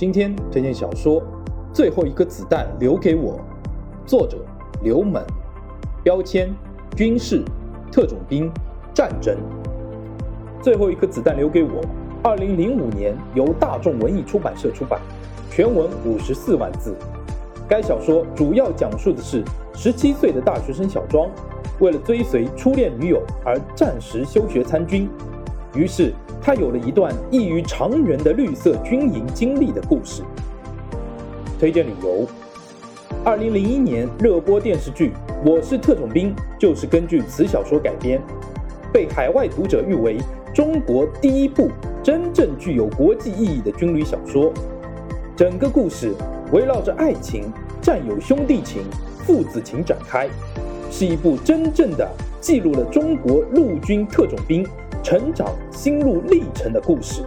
今天推荐小说《最后一颗子弹留给我》，作者刘猛，标签军事、特种兵、战争。最后一颗子弹留给我，二零零五年由大众文艺出版社出版，全文五十四万字。该小说主要讲述的是十七岁的大学生小庄，为了追随初恋女友而暂时休学参军，于是。他有了一段异于常人的绿色军营经历的故事。推荐理由：二零零一年热播电视剧《我是特种兵》就是根据此小说改编，被海外读者誉为中国第一部真正具有国际意义的军旅小说。整个故事围绕着爱情、战友兄弟情、父子情展开，是一部真正的记录了中国陆军特种兵。成长心路历程的故事。